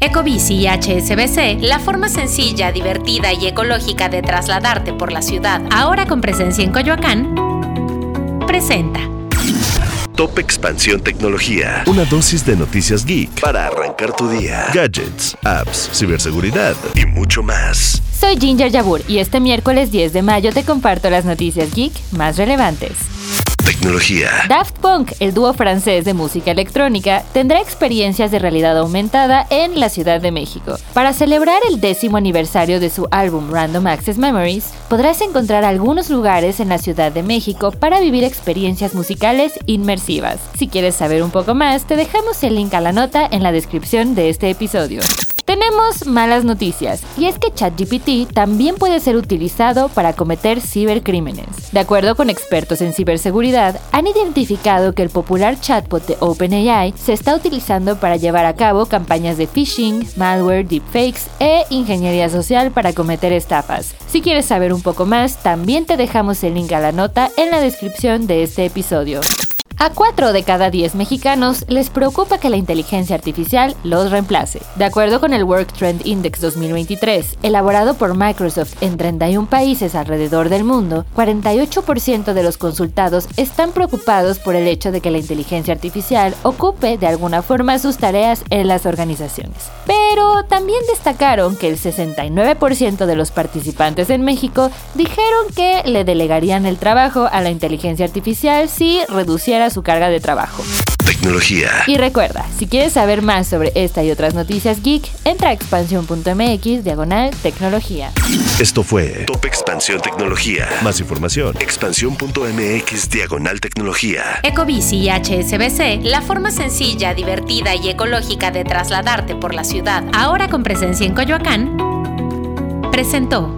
Ecobici y HSBC, la forma sencilla, divertida y ecológica de trasladarte por la ciudad, ahora con presencia en Coyoacán, presenta. Top Expansión Tecnología. Una dosis de noticias geek para arrancar tu día. Gadgets, apps, ciberseguridad y mucho más. Soy Ginger Yabur y este miércoles 10 de mayo te comparto las noticias geek más relevantes. Daft Punk, el dúo francés de música electrónica, tendrá experiencias de realidad aumentada en la Ciudad de México. Para celebrar el décimo aniversario de su álbum Random Access Memories, podrás encontrar algunos lugares en la Ciudad de México para vivir experiencias musicales inmersivas. Si quieres saber un poco más, te dejamos el link a la nota en la descripción de este episodio. Tenemos malas noticias, y es que ChatGPT también puede ser utilizado para cometer cibercrímenes. De acuerdo con expertos en ciberseguridad, han identificado que el popular chatbot de OpenAI se está utilizando para llevar a cabo campañas de phishing, malware, deepfakes e ingeniería social para cometer estafas. Si quieres saber un poco más, también te dejamos el link a la nota en la descripción de este episodio. A 4 de cada 10 mexicanos les preocupa que la inteligencia artificial los reemplace. De acuerdo con el Work Trend Index 2023, elaborado por Microsoft en 31 países alrededor del mundo, 48% de los consultados están preocupados por el hecho de que la inteligencia artificial ocupe de alguna forma sus tareas en las organizaciones. También destacaron que el 69% de los participantes en México dijeron que le delegarían el trabajo a la inteligencia artificial si reduciera su carga de trabajo. Tecnología. Y recuerda, si quieres saber más sobre esta y otras noticias geek, entra a expansión.mx diagonal tecnología. Esto fue Top Expansión Tecnología. Más información, expansión.mx diagonal tecnología. Ecobici y HSBC, la forma sencilla, divertida y ecológica de trasladarte por la ciudad, ahora con presencia en Coyoacán, presentó.